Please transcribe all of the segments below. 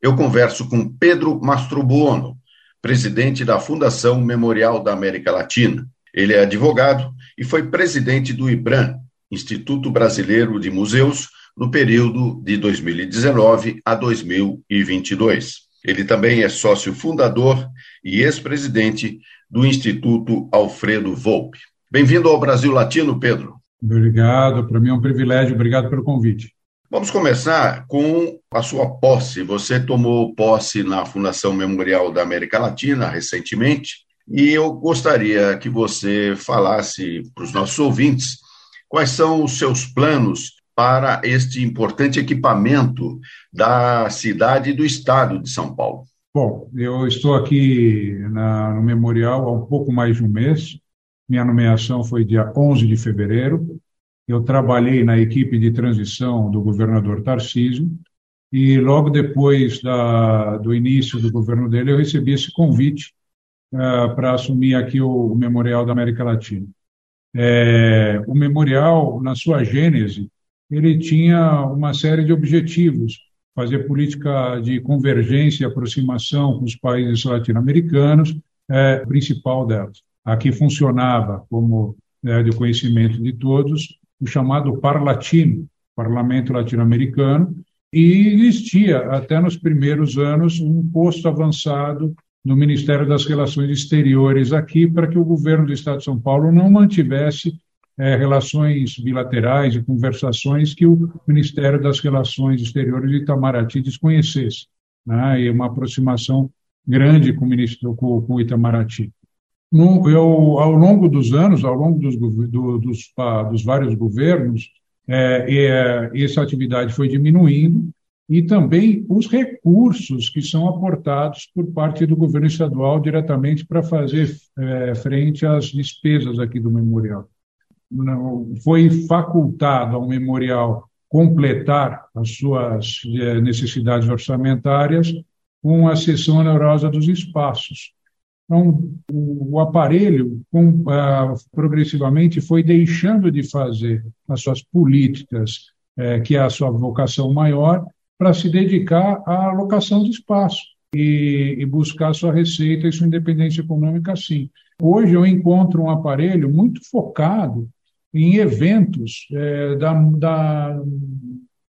eu converso com Pedro Mastrobuono, presidente da Fundação Memorial da América Latina. Ele é advogado e foi presidente do IBRAM, Instituto Brasileiro de Museus, no período de 2019 a 2022. Ele também é sócio fundador e ex-presidente do Instituto Alfredo Volpe. Bem-vindo ao Brasil Latino, Pedro. Obrigado, para mim é um privilégio, obrigado pelo convite. Vamos começar com a sua posse. Você tomou posse na Fundação Memorial da América Latina recentemente, e eu gostaria que você falasse para os nossos ouvintes quais são os seus planos para este importante equipamento da cidade e do estado de São Paulo. Bom, eu estou aqui na, no memorial há um pouco mais de um mês. Minha nomeação foi dia 11 de fevereiro. Eu trabalhei na equipe de transição do governador Tarcísio e logo depois da, do início do governo dele eu recebi esse convite uh, para assumir aqui o, o, Memorial da América Latina. É, o memorial, na sua gênese, ele tinha uma série de objetivos, fazer política de convergência e aproximação com os países latino-americanos, é, principal delas. Aqui funcionava, como é de conhecimento de todos, o chamado Parlatino, Parlamento Latino-Americano, e existia, até nos primeiros anos, um posto avançado no Ministério das Relações Exteriores aqui, para que o governo do Estado de São Paulo não mantivesse é, relações bilaterais e conversações que o Ministério das Relações Exteriores de Itamaraty desconhecesse, né, e uma aproximação grande com o, ministro, com, com Itamaraty. Eu, ao longo dos anos, ao longo dos, do, dos, dos vários governos, é, é, essa atividade foi diminuindo e também os recursos que são aportados por parte do governo estadual diretamente para fazer é, frente às despesas aqui do memorial. Não, foi facultado ao memorial completar as suas é, necessidades orçamentárias com a cessão onerosa dos espaços. Então, o aparelho, com, ah, progressivamente, foi deixando de fazer as suas políticas, eh, que é a sua vocação maior, para se dedicar à alocação de espaço e, e buscar sua receita e sua independência econômica assim. Hoje eu encontro um aparelho muito focado em eventos eh, da, da,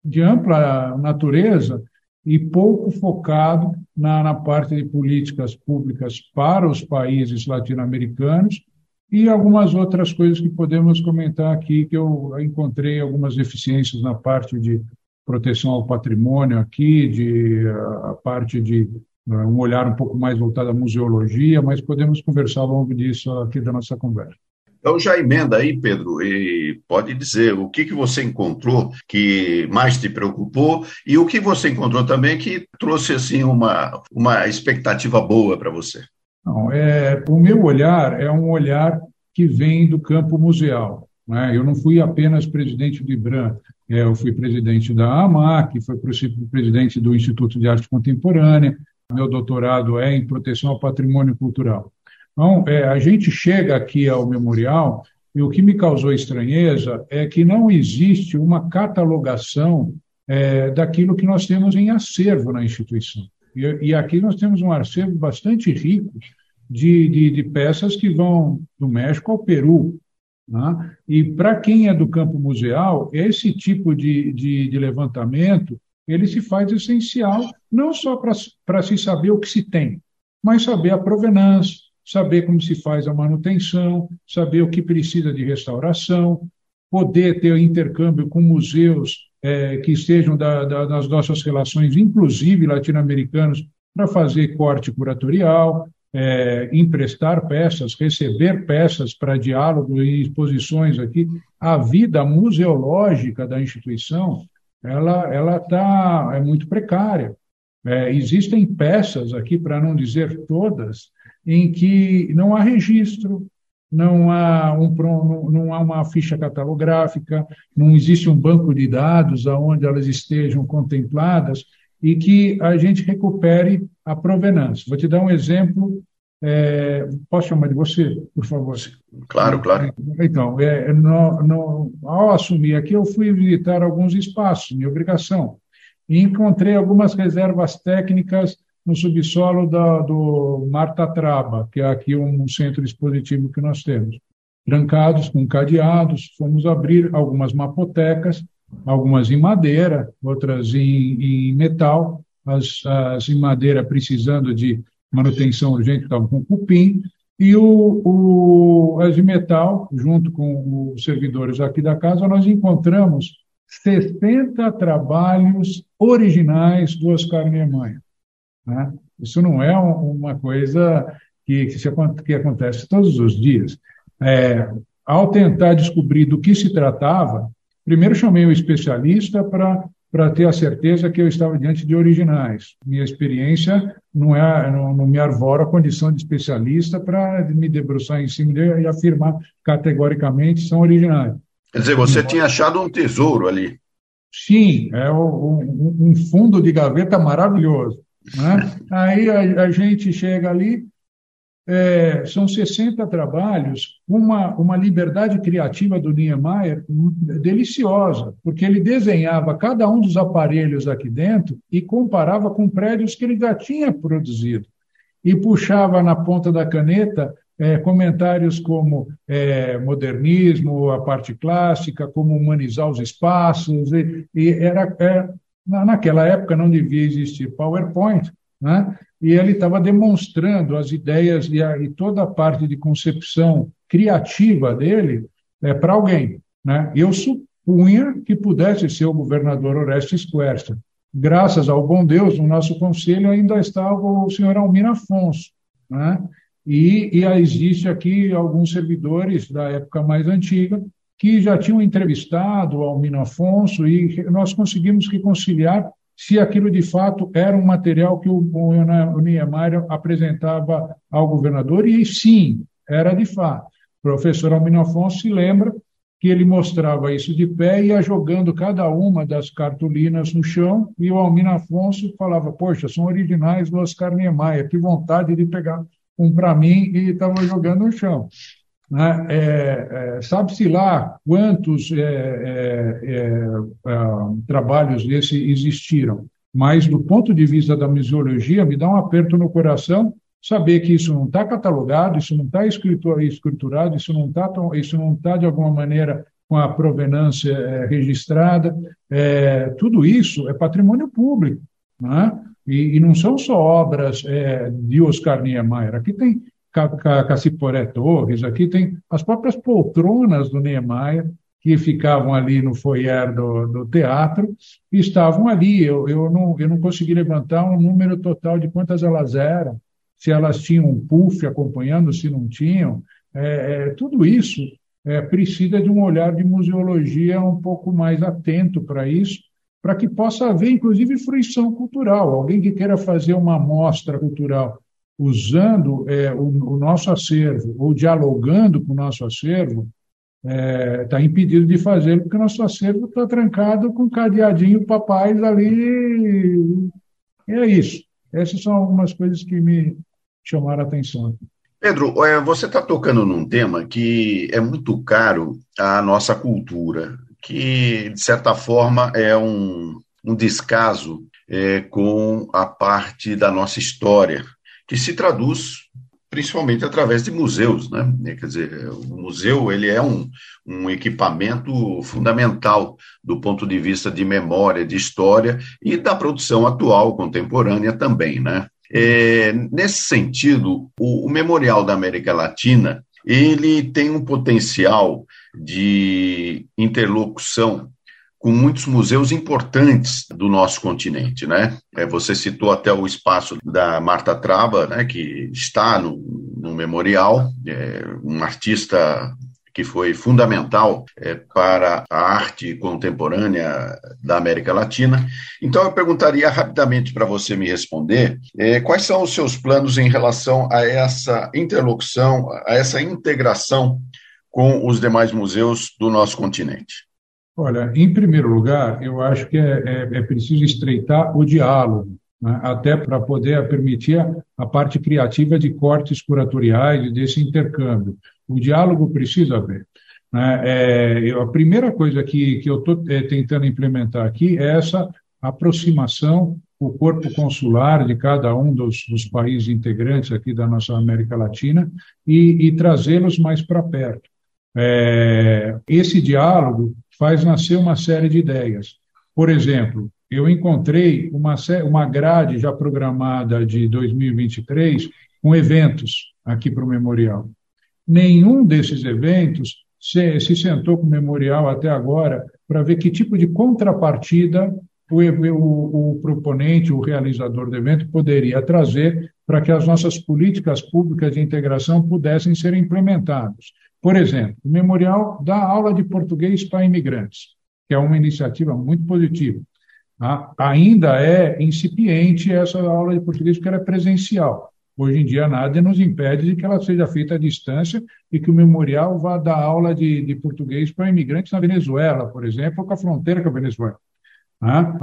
de ampla natureza e pouco focado na, na parte de políticas públicas para os países latino-americanos e algumas outras coisas que podemos comentar aqui, que eu encontrei algumas deficiências na parte de proteção ao patrimônio aqui, de a parte de um olhar um pouco mais voltado à museologia, mas podemos conversar ao longo disso aqui da nossa conversa. Então já emenda aí, Pedro, e pode dizer o que, que você encontrou que mais te preocupou e o que você encontrou também que trouxe assim uma, uma expectativa boa para você. Não, é, o meu olhar é um olhar que vem do campo museal. Né? Eu não fui apenas presidente do IBRAM, é, eu fui presidente da AMAC, fui presidente do Instituto de Arte Contemporânea, meu doutorado é em proteção ao patrimônio cultural. Então, é, a gente chega aqui ao memorial e o que me causou estranheza é que não existe uma catalogação é, daquilo que nós temos em acervo na instituição. E, e aqui nós temos um acervo bastante rico de, de, de peças que vão do México ao Peru. Né? E para quem é do campo museal, esse tipo de, de, de levantamento ele se faz essencial não só para se saber o que se tem, mas saber a provenância, saber como se faz a manutenção, saber o que precisa de restauração, poder ter intercâmbio com museus é, que estejam da, da, das nossas relações, inclusive latino-americanos, para fazer corte curatorial, é, emprestar peças, receber peças para diálogo e exposições aqui. A vida museológica da instituição ela ela tá é muito precária É, existem peças aqui, para não dizer todas, em que não há registro, não há, um, não há uma ficha catalográfica, não existe um banco de dados onde elas estejam contempladas e que a gente recupere a provenância. Vou te dar um exemplo. É, posso chamar de você, por favor? Claro, claro. Então, é, no, no, ao assumir aqui, eu fui visitar alguns espaços, minha obrigação, e encontrei algumas reservas técnicas no subsolo da, do Marta Traba, que é aqui um centro expositivo que nós temos. Trancados com cadeados, fomos abrir algumas mapotecas, algumas em madeira, outras em, em metal, as, as, em madeira precisando de manutenção urgente, estavam com cupim, e o, o, as de metal, junto com os servidores aqui da casa, nós encontramos 60 trabalhos originais do Oscar Niemeyer. Né? Isso não é uma coisa que, que, se, que acontece todos os dias. É, ao tentar descobrir do que se tratava, primeiro chamei um especialista para para ter a certeza que eu estava diante de originais. Minha experiência não, é, não, não me arvora a condição de especialista para me debruçar em cima dele e afirmar categoricamente são originais. Quer dizer, você tinha achado um tesouro ali. Sim, é um, um fundo de gaveta maravilhoso. Né? Aí a, a, gente chega ali, é, são 60 trabalhos, uma, uma liberdade criativa do Niemeyer deliciosa, porque ele desenhava cada um dos aparelhos aqui dentro e comparava com prédios que ele já tinha produzido. E puxava na ponta da caneta é, comentários como é, modernismo, a parte clássica, como humanizar os espaços, e, e era, é, naquela época não devia existir PowerPoint, né? e ele estava demonstrando as ideias e, a, e, toda a parte de concepção criativa dele é, para alguém. Né? Eu supunha que pudesse ser o governador Orestes Quercia. Graças ao bom Deus, no nosso conselho ainda estava o senhor Almir Afonso. Né? E, e existe aqui alguns servidores da época mais antiga que já tinham entrevistado Almino Afonso e nós conseguimos reconciliar se aquilo de fato era um material que o, o Niemeyer apresentava ao governador, e sim, era de fato. O professor Almino Afonso se lembra que ele mostrava isso de pé e ia jogando cada uma das cartolinas no chão, e o Almino Afonso falava, poxa, são originais do Oscar Niemeyer, que vontade de pegar um para mim, e estava jogando no chão. Né? É, é, Sabe-se lá quantos é, é, é, trabalhos desse existiram, mas do ponto de vista da museologia, me dá um aperto no coração saber que isso não está catalogado, isso não está escriturado, isso não está isso não está de alguma maneira com a provenância registrada, é, tudo isso é patrimônio público, né? e, e, não são só obras é, de Oscar Niemeyer. Aqui tem Caciporé Torres, aqui tem as próprias poltronas do Niemeyer, que ficavam ali no foyer do, do teatro, e estavam ali. Eu, eu, não, eu não consegui levantar um número total de quantas elas eram, se elas tinham um puff acompanhando, se não tinham. É, é, tudo isso é, precisa de um olhar de museologia um pouco mais atento para isso, para que possa haver, inclusive, fruição cultural. Alguém que queira fazer uma amostra cultural usando é, o, o, nosso acervo ou dialogando com o nosso acervo, está é, tá impedido de fazê-lo, porque o nosso acervo está trancado com cadeadinho papais ali. E é isso. Essas são algumas coisas que me chamaram a atenção. Pedro, é, você está tocando num tema que é muito caro à nossa cultura, que, de certa forma, é um, um descaso é, com a parte da nossa história, que se traduz principalmente através de museus, né? Quer dizer, o museu ele é um, um equipamento fundamental do ponto de vista de memória, de história e da produção atual, contemporânea também, né? É, nesse sentido, o, o Memorial da América Latina ele tem um potencial de interlocução com muitos museus importantes do nosso continente, né? É, você citou até o espaço da Marta Traba, né, que está no, no memorial, é, um artista que foi fundamental é, para a arte contemporânea da América Latina. Então, eu perguntaria rapidamente para você me responder é, quais são os seus planos em relação a essa interlocução, a essa integração com os demais museus do nosso continente. Olha, em primeiro lugar, eu acho que é, é, é preciso estreitar o diálogo, né, até para poder permitir a, parte criativa de cortes curatoriais e desse intercâmbio. O diálogo precisa haver. Né? É, eu, a primeira coisa que, que eu estou é, tentando implementar aqui é essa aproximação o corpo consular de cada um dos, dos, países integrantes aqui da nossa América Latina e, e trazê-los mais para perto. É, esse diálogo faz nascer uma série de ideias. Por exemplo, eu encontrei uma, uma grade já programada de 2023 com eventos aqui para o memorial. Nenhum desses eventos se, se sentou com o memorial até agora para ver que tipo de contrapartida o, o, o proponente, o realizador do evento poderia trazer para que as nossas políticas públicas de integração pudessem ser implementadas. Por exemplo, o Memorial dá aula de português para imigrantes, que é uma iniciativa muito positiva. Ah, ainda é incipiente essa aula de português porque ela é presencial. Hoje em dia, nada nos impede de que ela seja feita à distância e que o memorial vá dar aula de, de português para imigrantes na Venezuela, por exemplo, ou com a fronteira com a Venezuela. Ah,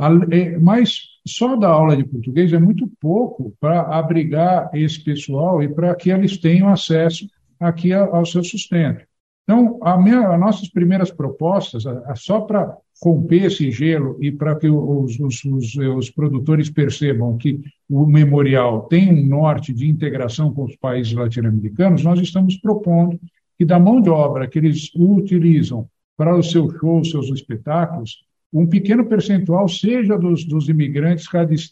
mas só dar aula de português é muito pouco para abrigar esse pessoal e para que eles tenham acesso aqui ao seu sustento. Então, a minha, as nossas primeiras propostas, só para romper esse gelo e para que os, os, os, os, produtores percebam que o memorial tem um norte de integração com os países latino-americanos, nós estamos propondo que da mão de obra que eles utilizam para os seus shows, seus espetáculos, um pequeno percentual seja dos, dos imigrantes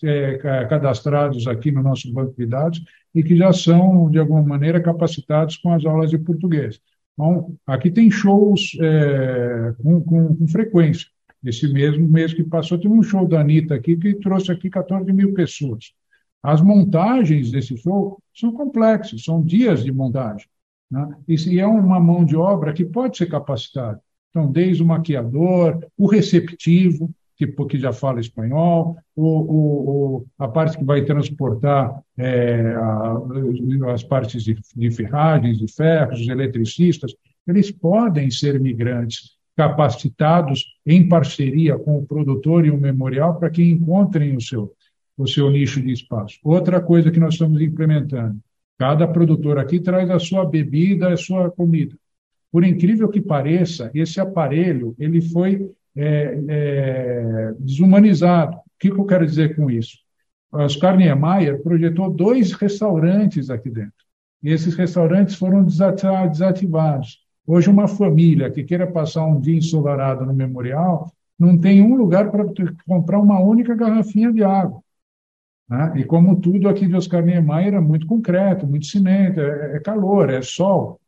é, cadastrados aqui no nosso banco de dados e que já são, de alguma maneira, capacitados com as aulas de português. Então, aqui tem shows é, com, com, com, frequência. Esse mesmo mês que passou, teve um show da Anitta aqui que trouxe aqui 14 mil pessoas. As montagens desse show são complexas, são dias de montagem. Né? E é uma mão de obra que pode ser capacitada. Então, desde o maquiador, o receptivo, que, que já fala espanhol, o, a parte que vai transportar é, a, as partes de, de ferragens, de ferros, os eletricistas, eles podem ser migrantes capacitados em parceria com o produtor e o memorial para que encontrem o seu, o seu nicho de espaço. Outra coisa que nós estamos implementando, cada produtor aqui traz a sua bebida, a sua comida. Por incrível que pareça, esse aparelho ele foi é, é, desumanizado. O que, eu quero dizer com isso? Oscar Niemeyer projetou dois restaurantes aqui dentro. E esses restaurantes foram desativados. Hoje, uma família que queira passar um dia ensolarado no memorial não tem um lugar para comprar uma única garrafinha de água. Né? E como tudo aqui de Oscar Niemeyer é muito concreto, muito cimento, é, é calor, é sol.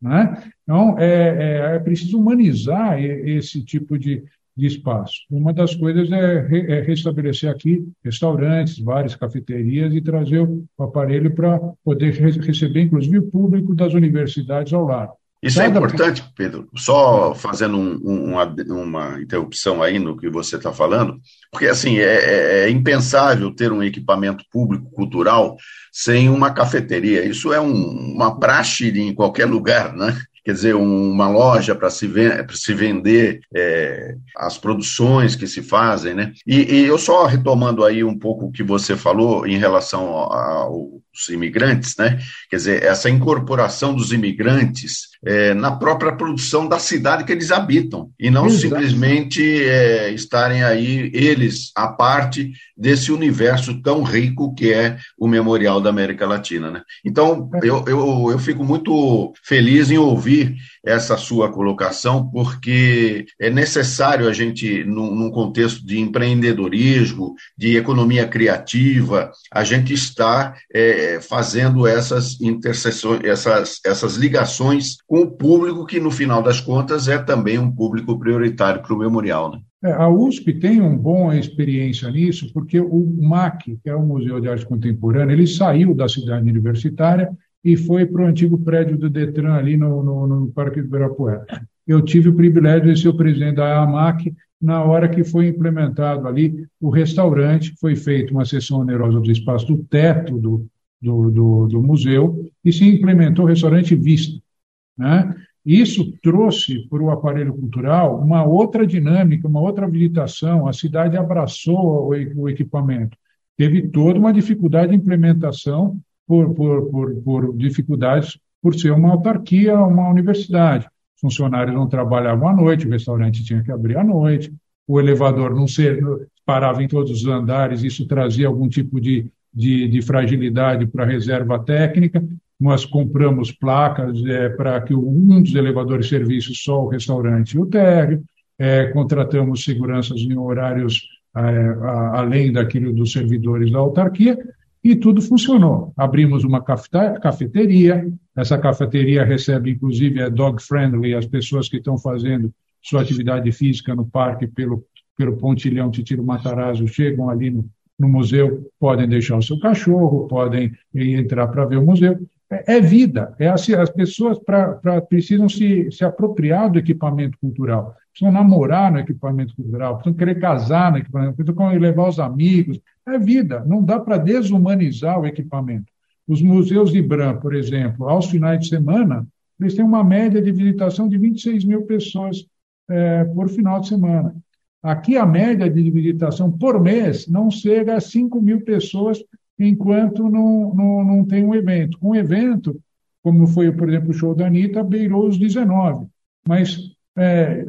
Né? Então, é, é, é, preciso humanizar esse tipo de, de espaço. Uma das coisas é, re, é restabelecer aqui restaurantes, bares, cafeterias e trazer o aparelho para poder receber, inclusive, o público das universidades ao lado. Isso é importante, Pedro. Só fazendo um, uma, uma interrupção aí no que você está falando, porque assim é, é, é, impensável ter um equipamento público cultural sem uma cafeteria. Isso é um, uma praxe em qualquer lugar, né? quer dizer, uma loja para se, se, vender é, as produções que se fazem, né? E, e, eu só retomando aí um pouco o que você falou em relação imigrantes, né? Quer dizer, essa incorporação dos imigrantes é, na própria produção da cidade que eles habitam e não Exato. simplesmente é, estarem aí eles à parte desse universo tão rico que é o Memorial da América Latina, né? Então, eu, eu, eu fico muito feliz em ouvir essa sua colocação, porque é necessário a gente, num, num contexto de empreendedorismo, de economia criativa, a gente estar é, fazendo essas interseções, essas, essas ligações com o público que, no final das contas, é também um público prioritário para o memorial. Né? É, a USP tem uma boa experiência nisso, porque o MAC, que é o Museu de Arte Contemporânea, ele saiu da cidade universitária e foi para o antigo prédio do Detran, ali no, no, no Parque do Ibirapuera. Eu tive o privilégio de ser o presidente da AMAC na hora que foi implementado ali o restaurante, foi feita uma sessão onerosa do espaço do teto do, do, do, do museu e se implementou o restaurante Vista. Né? Isso trouxe para o aparelho cultural uma outra dinâmica, uma outra habilitação. A cidade abraçou o equipamento. Teve toda uma dificuldade de implementação por, por, por, por dificuldades por ser uma autarquia, uma universidade. Os funcionários não trabalhavam à noite, o restaurante tinha que abrir à noite, o elevador não ser, parava em todos os andares, isso trazia algum tipo de, de, de fragilidade para reserva técnica. Nós compramos placas é, para que um dos elevadores servisse só o restaurante e o térreo, é, contratamos seguranças em horários é, a, além daquilo dos servidores da autarquia, e tudo funcionou. Abrimos uma cafeteria, essa cafeteria recebe, inclusive, é dog-friendly, as pessoas que estão fazendo sua atividade física no parque pelo, pelo pontilhão Titiro Matarazzo chegam ali no, no museu, podem deixar o seu cachorro, podem entrar para ver o museu. É, é vida. É assim, as pessoas pra, pra, precisam se, se apropriar do equipamento cultural, precisam namorar no equipamento cultural, precisam querer casar no equipamento, precisam levar os amigos. É vida. Não dá para desumanizar o equipamento. Os museus de Ibram, por exemplo, aos finais de semana, eles têm uma média de visitação de 26 mil pessoas é, por final de semana. Aqui a média de visitação por mês não chega a 5 mil pessoas enquanto não, não, não tem um evento. Um evento, como foi, por exemplo, o show da Anitta, beirou os 19. Mas. É,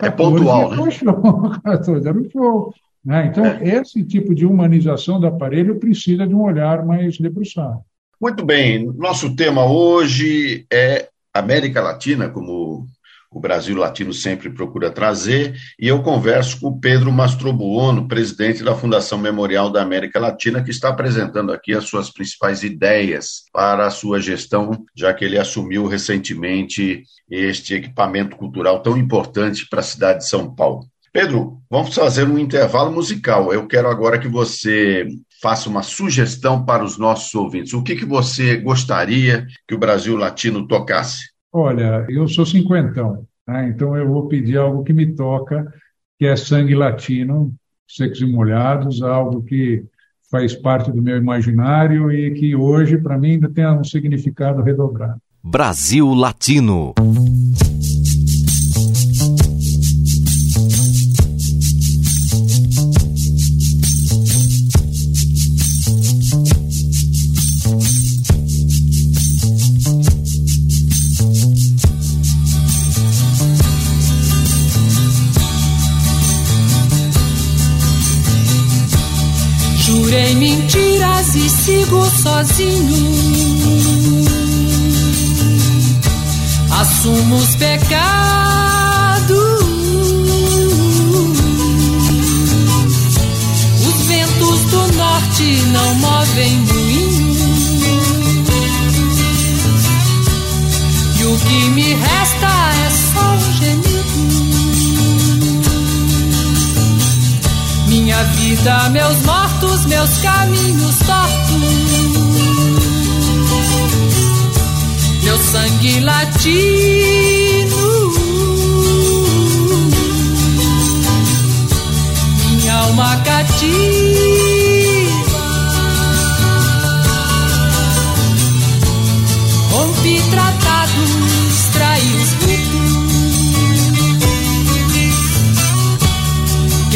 é, é pontual, né? Show, 14 era o show. Né? Então, é. esse tipo de humanização do aparelho precisa de um olhar mais debruçado. Muito bem. Nosso tema hoje é América Latina, como o Brasil Latino sempre procura trazer, e eu converso com o Pedro Mastrobuono, presidente da Fundação Memorial da América Latina, que está apresentando aqui as suas principais ideias para a sua gestão, já que ele assumiu recentemente este equipamento cultural tão importante para a cidade de São Paulo. Pedro, vamos fazer um intervalo musical. Eu quero agora que você faça uma sugestão para os nossos ouvintes. O que, que você gostaria que o Brasil Latino tocasse? Olha, eu sou cinquentão, né? então eu vou pedir algo que me toca, que é sangue latino, secos e molhados, algo que faz parte do meu imaginário e que hoje, para mim, ainda tem um significado redobrado. Brasil Latino. Minha vida, meus mortos, meus caminhos tortos. Meu sangue latino. Minha alma cativa. Rompi tratados, traí os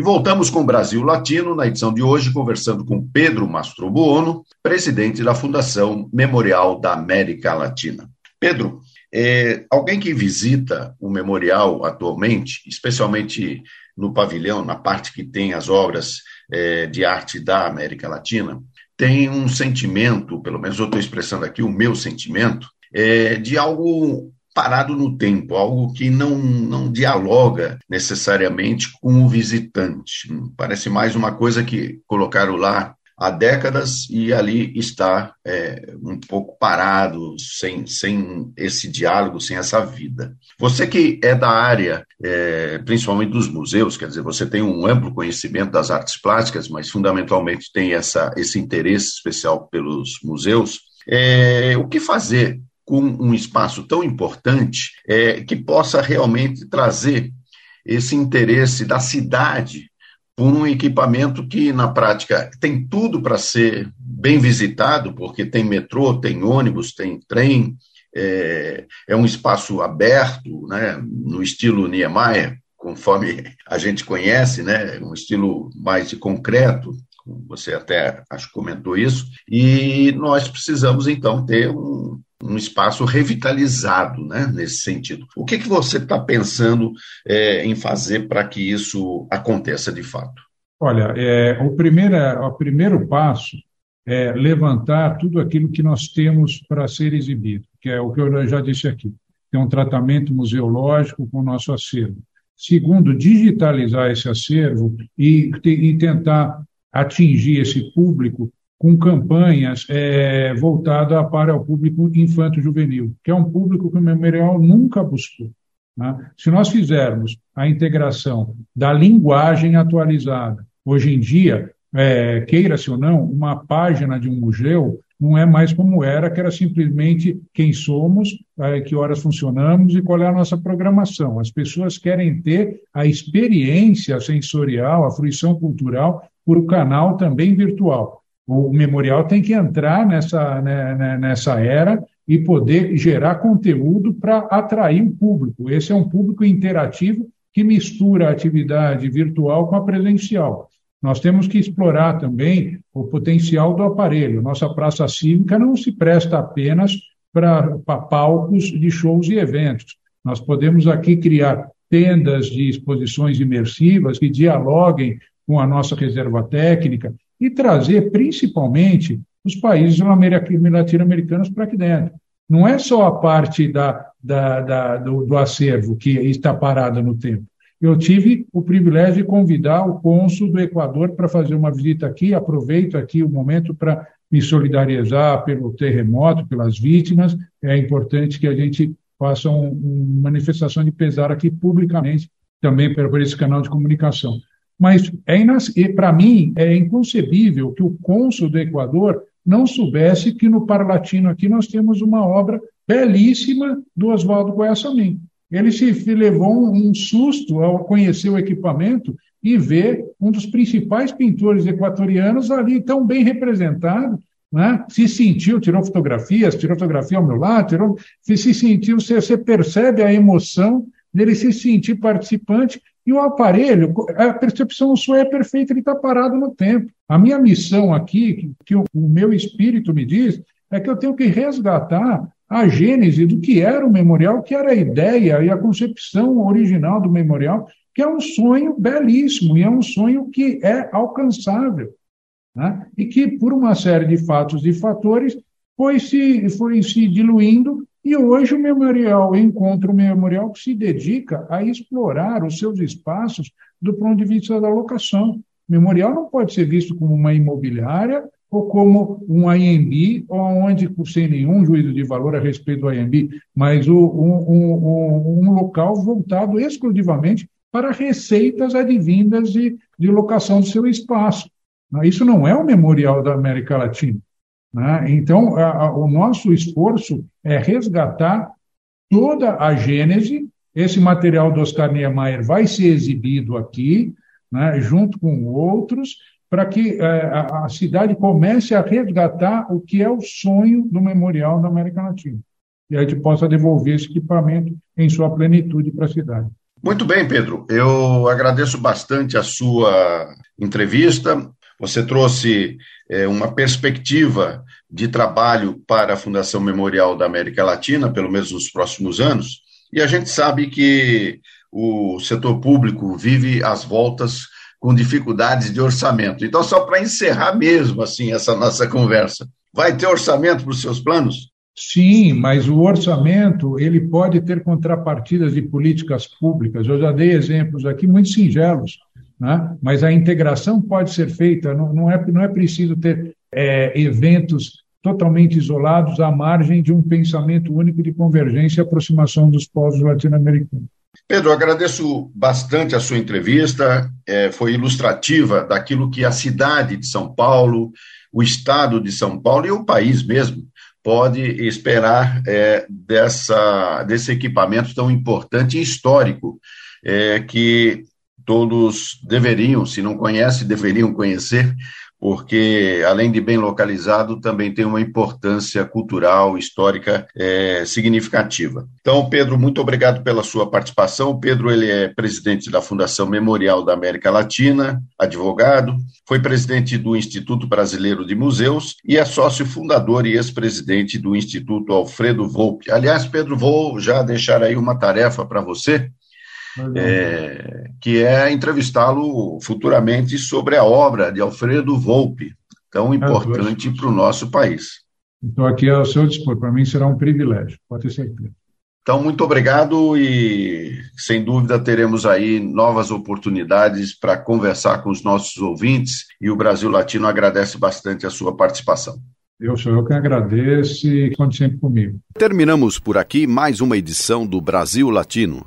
E voltamos com o Brasil Latino na edição de hoje, conversando com Pedro Mastrobuono, presidente da Fundação Memorial da América Latina. Pedro, é, alguém que visita o memorial atualmente, especialmente no pavilhão, na parte que tem as obras é, de arte da América Latina, tem um sentimento, pelo menos eu estou expressando aqui o meu sentimento, é, de algo parado no tempo, algo que não, não dialoga necessariamente com o visitante. Parece mais uma coisa que colocaram lá há décadas e ali está é, um pouco parado, sem, sem esse diálogo, sem essa vida. Você que é da área, é, principalmente dos museus, quer dizer, você tem um amplo conhecimento das artes plásticas, mas fundamentalmente tem essa, esse interesse especial pelos museus. É, o que fazer com um espaço tão importante é, que possa realmente trazer esse interesse da cidade por um equipamento que, na prática, tem tudo para ser bem visitado, porque tem metrô, tem ônibus, tem trem, é, é um espaço aberto, né, no estilo Niemeyer, conforme a gente conhece, né, um estilo mais de concreto, você até acho comentou isso, e nós precisamos então ter um, um espaço revitalizado né, nesse sentido. O que, que você está pensando é, em fazer para que isso aconteça de fato? Olha, é, o, primeiro, o primeiro passo é levantar tudo aquilo que nós temos para ser exibido, que é o que eu já disse aqui. Tem um tratamento museológico com o nosso acervo. Segundo, digitalizar esse acervo e, e tentar atingir esse público com campanhas é, voltadas para o público infanto-juvenil, que é um público que o memorial nunca buscou. Né? Se nós fizermos a integração da linguagem atualizada, hoje em dia, é, queira-se ou não, uma página de um museu não é mais como era, que era simplesmente quem somos, é, que horas funcionamos e qual é a nossa programação. As pessoas querem ter a experiência sensorial, a fruição cultural por o canal também virtual o memorial tem que entrar nessa, né, né, nessa era e poder gerar conteúdo para atrair o público. Esse é um público interativo que mistura a atividade virtual com a presencial. Nós temos que explorar também o potencial do aparelho. Nossa praça cívica não se presta apenas para palcos de shows e eventos. Nós podemos aqui criar tendas de exposições imersivas que dialoguem com a nossa reserva técnica e trazer principalmente os países latino-americanos para aqui dentro. Não é só a parte da, da, da, do, do acervo que está parada no tempo. Eu tive o privilégio de convidar o cônsul do Equador para fazer uma visita aqui. Aproveito aqui o momento para me solidarizar pelo terremoto, pelas vítimas. É importante que a gente faça uma um manifestação de pesar aqui publicamente, também por esse canal de comunicação. Mas é para mim é inconcebível que o cônsul do Equador não soubesse que no Parlatino aqui nós temos uma obra belíssima do Oswaldo Guayasamim. Ele se levou um susto ao conhecer o equipamento e ver um dos principais pintores equatorianos ali tão bem representado, né? se sentiu, tirou fotografias, tirou fotografia ao meu lado, tirou, se sentiu, você, você percebe a emoção dele se sentir participante e o aparelho, a percepção sua é perfeita, ele está parado no tempo. A minha missão aqui, que, o, o meu espírito me diz, é que eu tenho que resgatar a gênese do que era o memorial, que era a ideia e a concepção original do memorial, que é um sonho belíssimo e é um sonho que é alcançável. Né? E que, por uma série de fatos e fatores, foi se, foi se diluindo e hoje o memorial encontra um memorial que se dedica a explorar os seus espaços do ponto de vista da locação. O memorial não pode ser visto como uma imobiliária ou como um IMB, onde, sem nenhum juízo de valor a respeito do IMB, mas um, um, um local voltado exclusivamente para receitas advindas de, de locação do seu espaço. Isso não é o memorial da América Latina. Né? Então, a, a, o nosso esforço é resgatar toda a gênese. Esse material do Oscar Niemeyer vai ser exibido aqui, né, junto com outros, para que é, a, a cidade comece a resgatar o que é o sonho do memorial da América Latina. E a gente possa devolver esse equipamento em sua plenitude para a cidade. Muito bem, Pedro. Eu agradeço bastante a sua entrevista. Você trouxe é, uma perspectiva de trabalho para a Fundação Memorial da América Latina, pelo menos nos próximos anos, e a gente sabe que o setor público vive as voltas com dificuldades de orçamento. Então, só para encerrar mesmo assim essa nossa conversa, vai ter orçamento para os seus planos? Sim, mas o orçamento ele pode ter contrapartidas de políticas públicas. Eu já dei exemplos aqui muito singelos, né? mas a integração pode ser feita. Não, não é, não é preciso ter é, eventos totalmente isolados à margem de um pensamento único de convergência e aproximação dos povos latino-americanos. Pedro, agradeço bastante a sua entrevista, é, foi ilustrativa daquilo que a cidade de São Paulo, o estado de São Paulo e o país mesmo pode esperar é, dessa, desse equipamento tão importante e histórico é, que todos deveriam, se não conhecem, deveriam conhecer, porque, além de bem localizado, também tem uma importância cultural, histórica é, significativa. Então, Pedro, muito obrigado pela sua participação. Pedro ele é presidente da Fundação Memorial da América Latina, advogado, foi presidente do Instituto Brasileiro de Museus e é sócio fundador e ex-presidente do Instituto Alfredo Volpe. Aliás, Pedro, vou já deixar aí uma tarefa para você é, que é entrevistá-lo futuramente sobre a obra de Alfredo Volpe, tão importante para o nosso país. Estou aqui ao seu dispor, para mim será um privilégio, pode ter certeza. Então, muito obrigado e, sem dúvida, teremos aí novas oportunidades para conversar com os nossos ouvintes e o Brasil Latino agradece bastante a sua participação. Eu sou eu que agradeço e conte sempre comigo. Terminamos por aqui mais uma edição do Brasil Latino.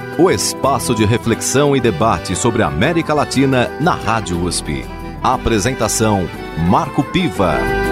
o espaço de reflexão e debate sobre a América Latina na Rádio USP. Apresentação: Marco Piva.